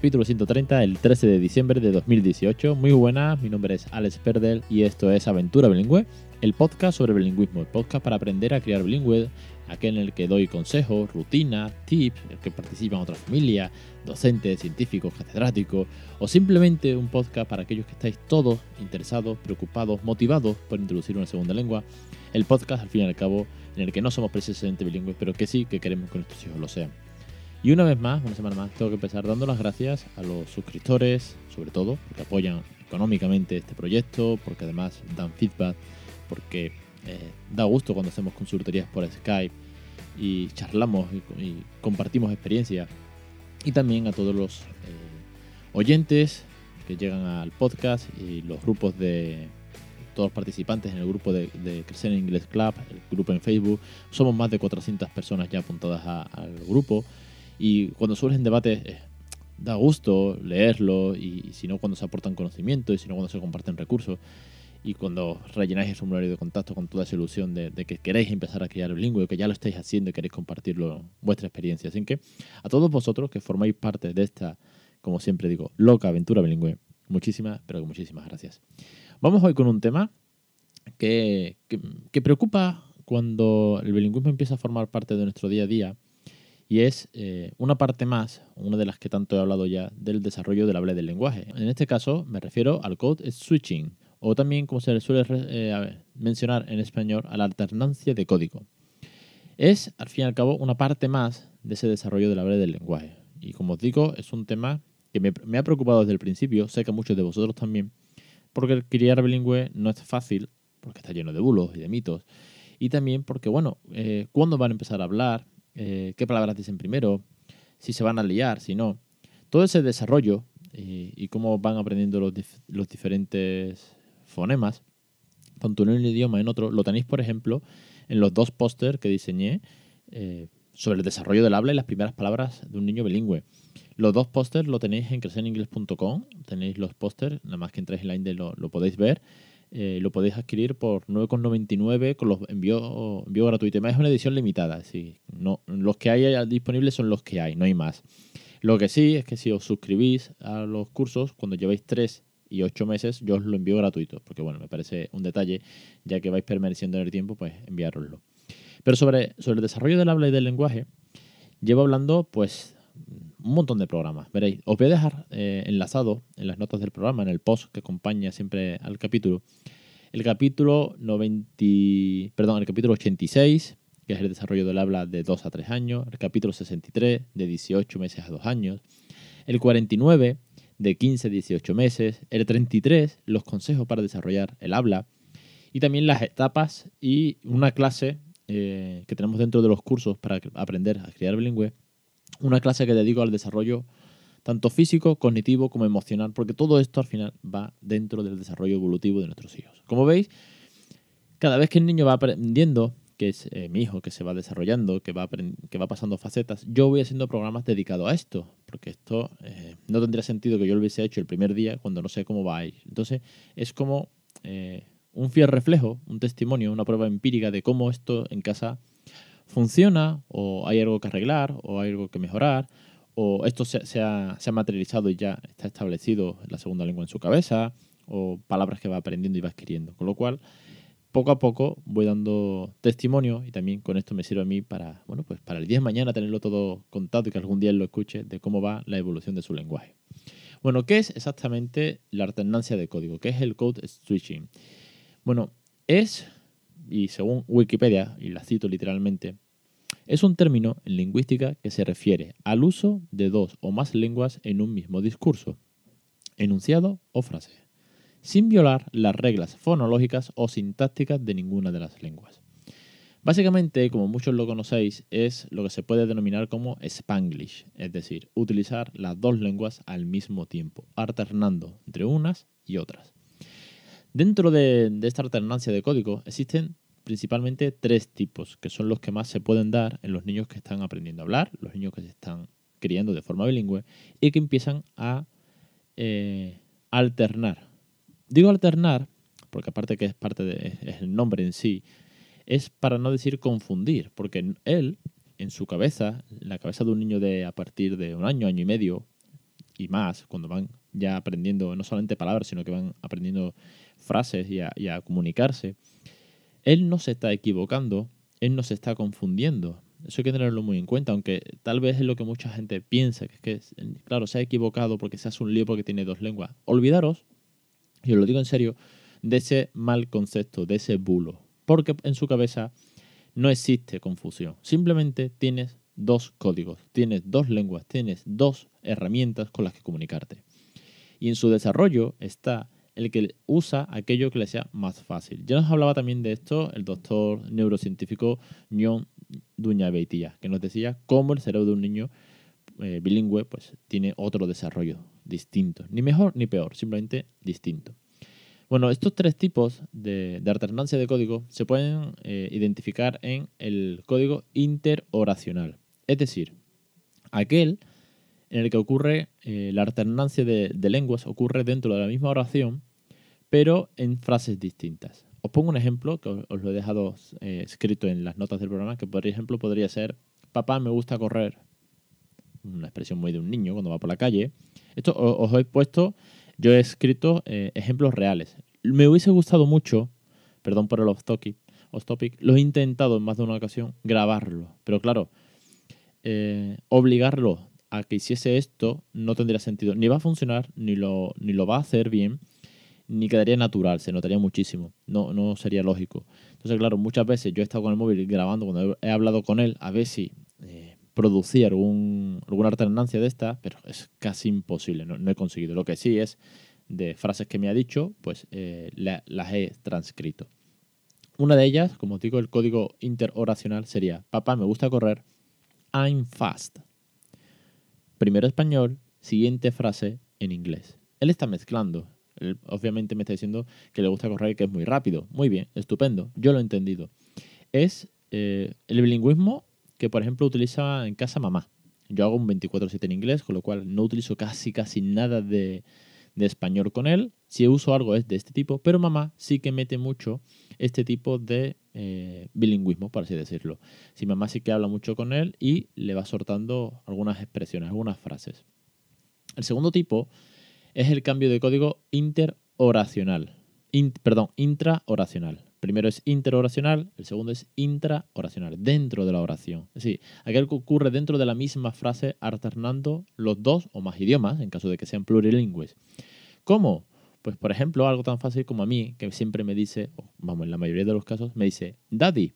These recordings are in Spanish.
Capítulo 130, el 13 de diciembre de 2018. Muy buenas, mi nombre es Alex Perdel y esto es Aventura Bilingüe, el podcast sobre bilingüismo, el podcast para aprender a criar bilingüe, aquel en el que doy consejos, rutinas, tips, en el que participan otras familias, docentes, científicos, catedráticos, o simplemente un podcast para aquellos que estáis todos interesados, preocupados, motivados por introducir una segunda lengua. El podcast, al fin y al cabo, en el que no somos precisamente bilingües, pero que sí que queremos que nuestros hijos lo sean. Y una vez más, una semana más, tengo que empezar dando las gracias a los suscriptores, sobre todo, porque apoyan económicamente este proyecto, porque además dan feedback porque eh, da gusto cuando hacemos consultorías por Skype y charlamos y, compartimos experiencia. Y también a todos los eh, oyentes que llegan al podcast y los grupos de todos los participantes en el grupo de, Crecer en Inglés Club, el grupo en Facebook. Somos más de 400 personas ya apuntadas al grupo. Y cuando surgen debates, eh, da gusto leerlo. Y, y si no, cuando se aportan conocimientos y si no, cuando se comparten recursos y cuando rellenáis el formulario de contacto con toda esa ilusión de, que queréis empezar a criar bilingüe, que ya lo estáis haciendo y queréis compartirlo, vuestra experiencia. Así que a todos vosotros que formáis parte de esta, como siempre digo, loca aventura bilingüe, muchísimas, pero muchísimas gracias. Vamos hoy con un tema que, que, preocupa cuando el bilingüismo empieza a formar parte de nuestro día a día y es eh, una parte más, una de las que tanto he hablado ya, del desarrollo del habla del lenguaje. En este caso me refiero al code switching o también, como se le suele eh, mencionar en español, a la alternancia de código. Es, al fin y al cabo, una parte más de ese desarrollo de la habla del lenguaje. Y como os digo, es un tema que me, ha preocupado desde el principio, sé que muchos de vosotros también, porque el criar bilingüe no es fácil, porque está lleno de bulos y de mitos, y también porque, bueno, eh, ¿cuándo van a empezar a hablar? Eh, ¿Qué palabras dicen primero? Si se van a liar, si no. Todo ese desarrollo y, cómo van aprendiendo los, los diferentes fonemas, tanto en un idioma en otro. Lo tenéis, por ejemplo, en los dos pósters que diseñé eh, sobre el desarrollo del habla y las primeras palabras de un niño bilingüe. Los dos pósters lo tenéis en crecereningles.com. Tenéis los pósters, nada más que entráis en la India lo, lo podéis ver. Eh, lo podéis adquirir por 9,99 con los envío, envío gratuito. Además es una edición limitada. Sí, no, los que hay disponibles son los que hay, no hay más. Lo que sí es que si os suscribís a los cursos, cuando lleváis tres y ocho meses yo os lo envío gratuito, porque bueno, me parece un detalle, ya que vais permaneciendo en el tiempo, pues enviároslo. Pero sobre, sobre el desarrollo del habla y del lenguaje, llevo hablando pues un montón de programas. Veréis, os voy a dejar eh, enlazado en las notas del programa, en el post que acompaña siempre al capítulo, el capítulo 90, perdón, el capítulo 86, que es el desarrollo del habla de 2 a 3 años, el capítulo 63, de 18 meses a 2 años, el 49, de 15 a 18 meses, el 33, los consejos para desarrollar el habla, y también las etapas y una clase eh, que tenemos dentro de los cursos para aprender a criar bilingüe, una clase que dedico al desarrollo tanto físico, cognitivo como emocional, porque todo esto al final va dentro del desarrollo evolutivo de nuestros hijos. Como veis, cada vez que el niño va aprendiendo, que es eh, mi hijo, que se va desarrollando, que va, que va pasando facetas, yo voy haciendo programas dedicados a esto, porque esto eh, no tendría sentido que yo lo hubiese hecho el primer día cuando no sé cómo va a ir. Entonces, es como eh, un fiel reflejo, un testimonio, una prueba empírica de cómo esto en casa funciona, o hay algo que arreglar, o hay algo que mejorar, o esto se, ha, materializado y ya está establecido la segunda lengua en su cabeza, o palabras que va aprendiendo y va adquiriendo. Con lo cual, poco a poco voy dando testimonio y también con esto me sirve a mí para, bueno, pues para el día de mañana tenerlo todo contado y que algún día lo escuche de cómo va la evolución de su lenguaje. Bueno, ¿qué es exactamente la alternancia de código? ¿Qué es el code switching? Bueno, es, y según Wikipedia, y la cito literalmente, es un término en lingüística que se refiere al uso de dos o más lenguas en un mismo discurso, enunciado o frase sin violar las reglas fonológicas o sintácticas de ninguna de las lenguas. Básicamente, como muchos lo conocéis, es lo que se puede denominar como Spanglish, es decir, utilizar las dos lenguas al mismo tiempo, alternando entre unas y otras. Dentro de, esta alternancia de código existen principalmente tres tipos, que son los que más se pueden dar en los niños que están aprendiendo a hablar, los niños que se están criando de forma bilingüe y que empiezan a eh, alternar. Digo alternar, porque aparte que es parte del nombre en sí, es para no decir confundir, porque él, en su cabeza, en la cabeza de un niño de a partir de un año, año y medio y más, cuando van ya aprendiendo no solamente palabras, sino que van aprendiendo frases y a, comunicarse, él no se está equivocando, él no se está confundiendo. Eso hay que tenerlo muy en cuenta, aunque tal vez es lo que mucha gente piensa, que es que, claro, se ha equivocado porque se hace un lío porque tiene dos lenguas. Olvidaros, y os lo digo en serio, de ese mal concepto, de ese bulo. Porque en su cabeza no existe confusión. Simplemente tienes dos códigos, tienes dos lenguas, tienes dos herramientas con las que comunicarte. Y en su desarrollo está el que usa aquello que le sea más fácil. Ya nos hablaba también de esto el doctor neurocientífico Nyon Duña Beitía, que nos decía cómo el cerebro de un niño eh, bilingüe pues, tiene otro desarrollo distinto. Ni mejor ni peor, simplemente distinto. Bueno, estos tres tipos de, alternancia de código se pueden eh, identificar en el código interoracional. Es decir, aquel en el que ocurre eh, la alternancia de, lenguas, ocurre dentro de la misma oración, pero en frases distintas. Os pongo un ejemplo que os, lo he dejado eh, escrito en las notas del programa, que por ejemplo podría ser, papá me gusta correr, una expresión muy de un niño cuando va por la calle. Esto os, he puesto, yo he escrito eh, ejemplos reales. Me hubiese gustado mucho, perdón por el off topic, off topic, lo he intentado en más de una ocasión grabarlo, pero claro, obligarlo a que hiciese esto no tendría sentido. Ni va a funcionar, ni lo, ni lo va a hacer bien, ni quedaría natural, se notaría muchísimo. No, no sería lógico. Entonces, claro, muchas veces yo he estado con el móvil grabando cuando he hablado con él a ver si eh, producía alguna alternancia de esta, pero es casi imposible, no, he conseguido. Lo que sí es de frases que me ha dicho, pues eh, las he transcrito. Una de ellas, como os digo, el código interoracional sería, papá, me gusta correr, I'm fast primero español, siguiente frase en inglés. Él está mezclando. obviamente me está diciendo que le gusta correr y que es muy rápido. Muy bien, estupendo. Yo lo he entendido. Es eh, el bilingüismo que, por ejemplo, utiliza en casa mamá. Yo hago un 24-7 en inglés, con lo cual no utilizo casi, casi nada de, de español con él. Si uso algo es de este tipo, pero mamá sí que mete mucho este tipo de eh, bilingüismo, por así decirlo. Si mamá sí que habla mucho con él y le va soltando algunas expresiones, algunas frases. El segundo tipo es el cambio de código interoracional. perdón, intraoracional. Primero es interoracional, el segundo es intraoracional, dentro de la oración. Es decir, aquel que ocurre dentro de la misma frase alternando los dos o más idiomas, en caso de que sean plurilingües. ¿Cómo? Pues por ejemplo, algo tan fácil como a mí, que siempre me dice, vamos, en la mayoría de los casos, me dice, Daddy,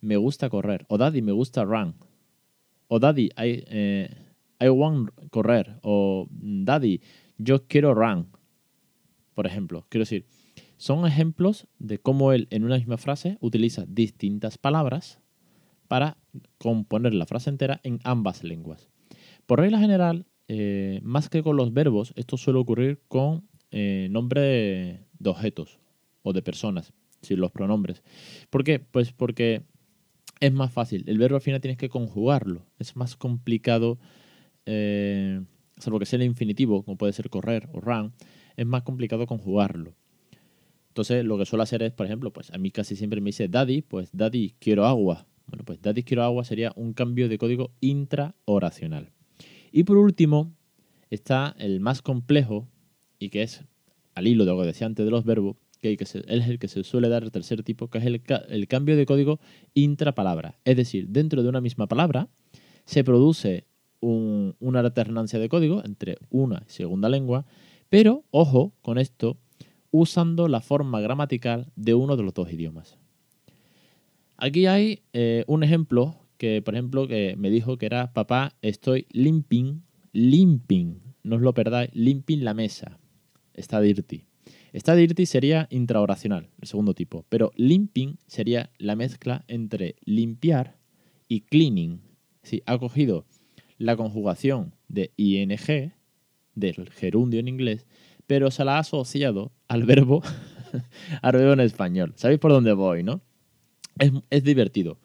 me gusta correr, o Daddy, me gusta run, o Daddy, I, eh, I want correr, o Daddy, yo quiero run, por ejemplo. Quiero decir, son ejemplos de cómo él en una misma frase utiliza distintas palabras para componer la frase entera en ambas lenguas. Por regla general, eh, más que con los verbos, esto suele ocurrir con eh, nombre de, objetos o de personas, si los pronombres. ¿Por qué? Pues porque es más fácil. El verbo al final tienes que conjugarlo. Es más complicado, eh, salvo que sea el infinitivo, como puede ser correr o run, es más complicado conjugarlo. Entonces, lo que suelo hacer es, por ejemplo, pues a mí casi siempre me dice daddy, pues daddy quiero agua. Bueno, pues daddy quiero agua sería un cambio de código intraoracional. Y por último, está el más complejo y que es al hilo de lo que decía antes de los verbos, que, es el que se suele dar el tercer tipo, que es el, cambio de código intrapalabra. Es decir, dentro de una misma palabra se produce una alternancia de código entre una y segunda lengua, pero, ojo con esto, usando la forma gramatical de uno de los dos idiomas. Aquí hay eh, un ejemplo que, por ejemplo, que me dijo que era papá, estoy limping, limping, no os lo perdáis, limping la mesa. Está dirty. Está dirty sería intraoracional, el segundo tipo, pero limping sería la mezcla entre limpiar y cleaning. Sí, ha cogido la conjugación de ing, del gerundio en inglés, pero se la ha asociado al verbo, al verbo en español. ¿Sabéis por dónde voy, no? Es, divertido.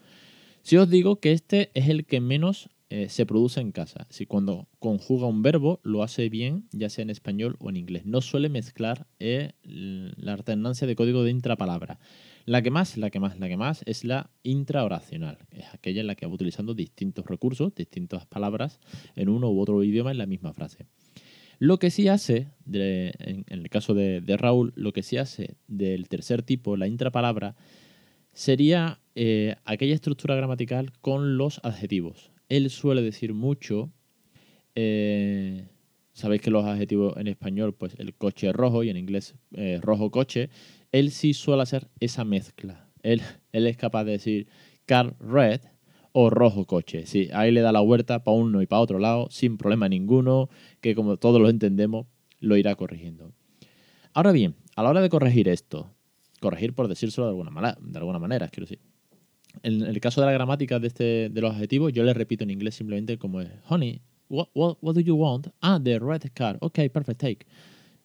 Si os digo que este es el que menos eh, se produce en casa. Si cuando conjuga un verbo, lo hace bien, ya sea en español o en inglés. No suele mezclar eh, la alternancia de código de intrapalabra. La que más, la que más, la que más es la intraoracional. Es aquella en la que va utilizando distintos recursos, distintas palabras en uno u otro idioma en la misma frase. Lo que sí hace, en, el caso de, Raúl, lo que sí hace del tercer tipo, la intrapalabra, sería eh, aquella estructura gramatical con los adjetivos él suele decir mucho, eh, sabéis que los adjetivos en español, pues el coche rojo y en inglés eh, rojo coche, él sí suele hacer esa mezcla. Él, él es capaz de decir car red o rojo coche. Sí, ahí le da la huerta para uno y para otro lado, sin problema ninguno, que como todos lo entendemos, lo irá corrigiendo. Ahora bien, a la hora de corregir esto, corregir por decírselo de alguna manera, de alguna manera quiero decir, en el caso de la gramática de, este, de los adjetivos, yo le repito en inglés simplemente como es, honey, what, what, what do you want? Ah, the red car. Ok, perfect, take.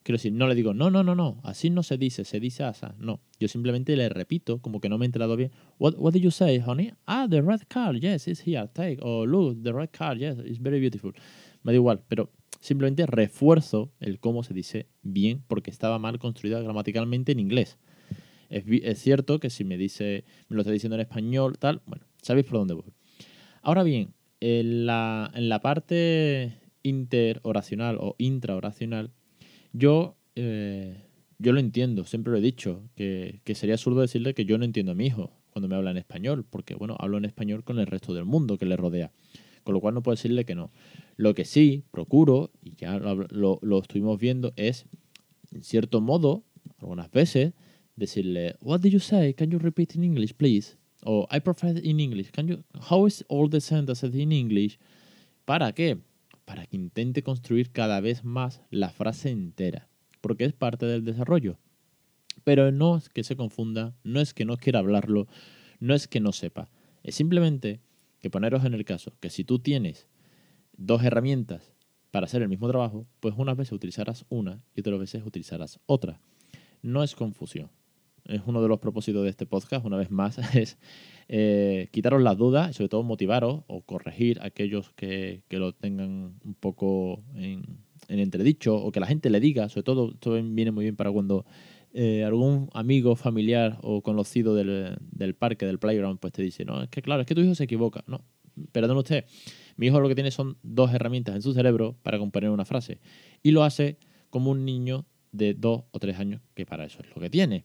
Quiero decir, no le digo, no, no, no, no, así no se dice, se dice asa. No, yo simplemente le repito, como que no me he enterado bien. What, what did you say, honey? Ah, the red car, yes, it's here, take. O look, the red car, yes, it's very beautiful. Me da igual, pero simplemente refuerzo el cómo se dice bien porque estaba mal construida gramaticalmente en inglés. Es, cierto que si me dice, me lo está diciendo en español, tal, bueno, sabéis por dónde voy. Ahora bien, en la, en la parte interoracional o intraoracional, yo, eh, yo lo entiendo, siempre lo he dicho, que, que, sería absurdo decirle que yo no entiendo a mi hijo cuando me habla en español, porque bueno, hablo en español con el resto del mundo que le rodea, con lo cual no puedo decirle que no. Lo que sí procuro, y ya lo, lo, lo estuvimos viendo, es, en cierto modo, algunas veces, decirle, What did you say? Can you repeat in English, please? O I prefer in English. Can you, how is all the sentences in English? ¿Para qué? Para que intente construir cada vez más la frase entera, porque es parte del desarrollo. Pero no es que se confunda, no es que no quiera hablarlo, no es que no sepa. Es simplemente que poneros en el caso que si tú tienes dos herramientas para hacer el mismo trabajo, pues unas veces utilizarás una y otras veces utilizarás otra. No es confusión es uno de los propósitos de este podcast, una vez más, es eh, quitaros las dudas y sobre todo motivaros o corregir a aquellos que, lo tengan un poco en, entredicho o que la gente le diga, sobre todo esto viene muy bien para cuando eh, algún amigo, familiar o conocido del, del, parque, del playground, pues te dice, no, es que claro, es que tu hijo se equivoca. No, perdón usted, mi hijo lo que tiene son dos herramientas en su cerebro para componer una frase y lo hace como un niño de dos o tres años, que para eso es lo que tiene.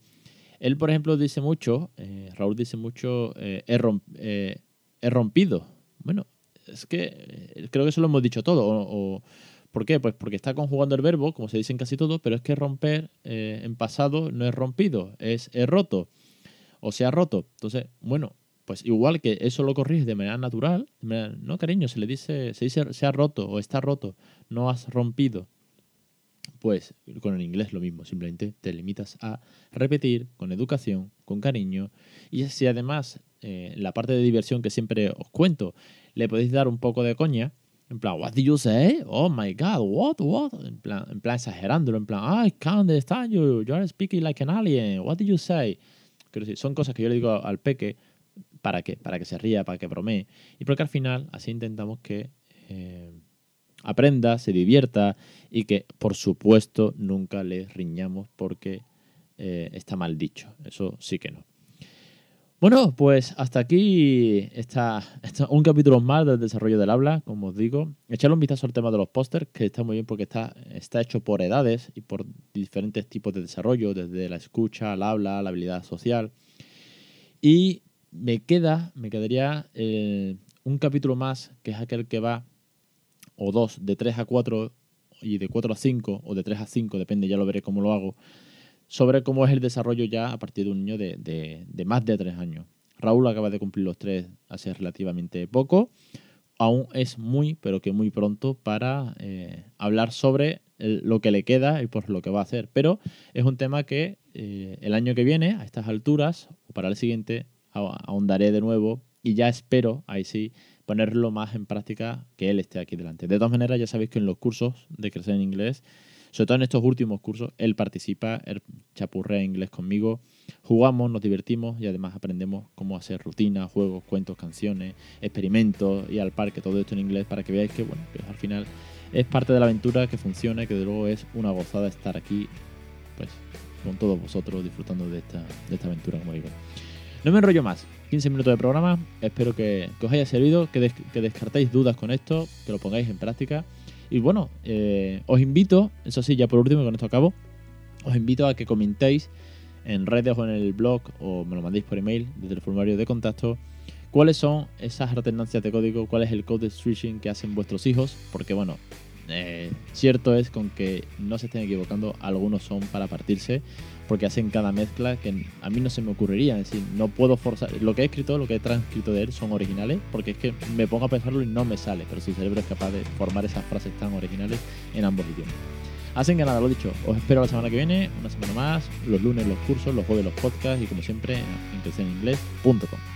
Él, por ejemplo, dice mucho, eh, Raúl dice mucho, eh, eh, he, rompido. Bueno, es que creo que eso lo hemos dicho todo. O, ¿Por qué? Pues porque está conjugando el verbo, como se dice en casi todo, pero es que romper en pasado no es rompido, es he roto o se ha roto. Entonces, bueno, pues igual que eso lo corrige de manera natural, no cariño, se le dice, se dice se ha roto o está roto, no has rompido. Pues con el inglés lo mismo, simplemente te limitas a repetir con educación, con cariño. Y si además, eh, la parte de diversión que siempre os cuento, le podéis dar un poco de coña, en plan, what did you say? Oh my god, what, what? En plan, en plan exagerándolo, en plan, I can't understand you, you are speaking like an alien, what did you say? Quiero decir, son cosas que yo le digo al peque para que, para que se ría, para que bromee. Y porque al final así intentamos que eh, aprenda, se divierta y que, por supuesto, nunca le riñamos porque eh, está mal dicho. Eso sí que no. Bueno, pues hasta aquí está, un capítulo más del desarrollo del habla, como os digo. Echarle un vistazo al tema de los pósters, que está muy bien porque está, está hecho por edades y por diferentes tipos de desarrollo, desde la escucha, al habla, la habilidad social. Y me queda, me quedaría eh, un capítulo más, que es aquel que va o dos de 3 a 4 y de 4 a 5 o de 3 a 5, depende, ya lo veré cómo lo hago, sobre cómo es el desarrollo ya a partir de un niño de, de, más de 3 años. Raúl acaba de cumplir los 3 hace relativamente poco. Aún es muy, pero que muy pronto para eh, hablar sobre lo que le queda y por lo que va a hacer. Pero es un tema que eh, el año que viene, a estas alturas, o para el siguiente, ahondaré de nuevo y ya espero, ahí sí, ponerlo más en práctica que él esté aquí delante. De todas maneras, ya sabéis que en los cursos de crecer en inglés sobre todo en estos últimos cursos, él participa, él chapurrea inglés conmigo, jugamos, nos divertimos y además aprendemos cómo hacer rutinas, juegos, cuentos, canciones, experimentos y al parque, todo esto en inglés para que veáis que, bueno, que al final es parte de la aventura que funciona y que de luego es una gozada estar aquí, pues, con todos vosotros disfrutando de esta, de esta aventura, como digo. No me enrollo más. 15 minutos de programa. Espero que, os haya servido, que, descartéis dudas con esto, que lo pongáis en práctica. Y bueno, eh, os invito, eso sí, ya por último, con esto acabo, os invito a que comentéis en redes o en el blog o me lo mandéis por email desde el formulario de contacto cuáles son esas alternancias de código, cuál es el code switching que hacen vuestros hijos, porque bueno, eh, cierto es con que no se estén equivocando, algunos son para partirse, porque hacen cada mezcla que a mí no se me ocurriría. Es decir, no puedo forzar. Lo que he escrito, lo que he transcrito de él son originales, porque es que me pongo a pensarlo y no me sale, pero su cerebro es capaz de formar esas frases tan originales en ambos idiomas. Así que nada, lo dicho, os espero la semana que viene, una semana más, los lunes los cursos, los jueves los podcasts y como siempre en creceninglés.com.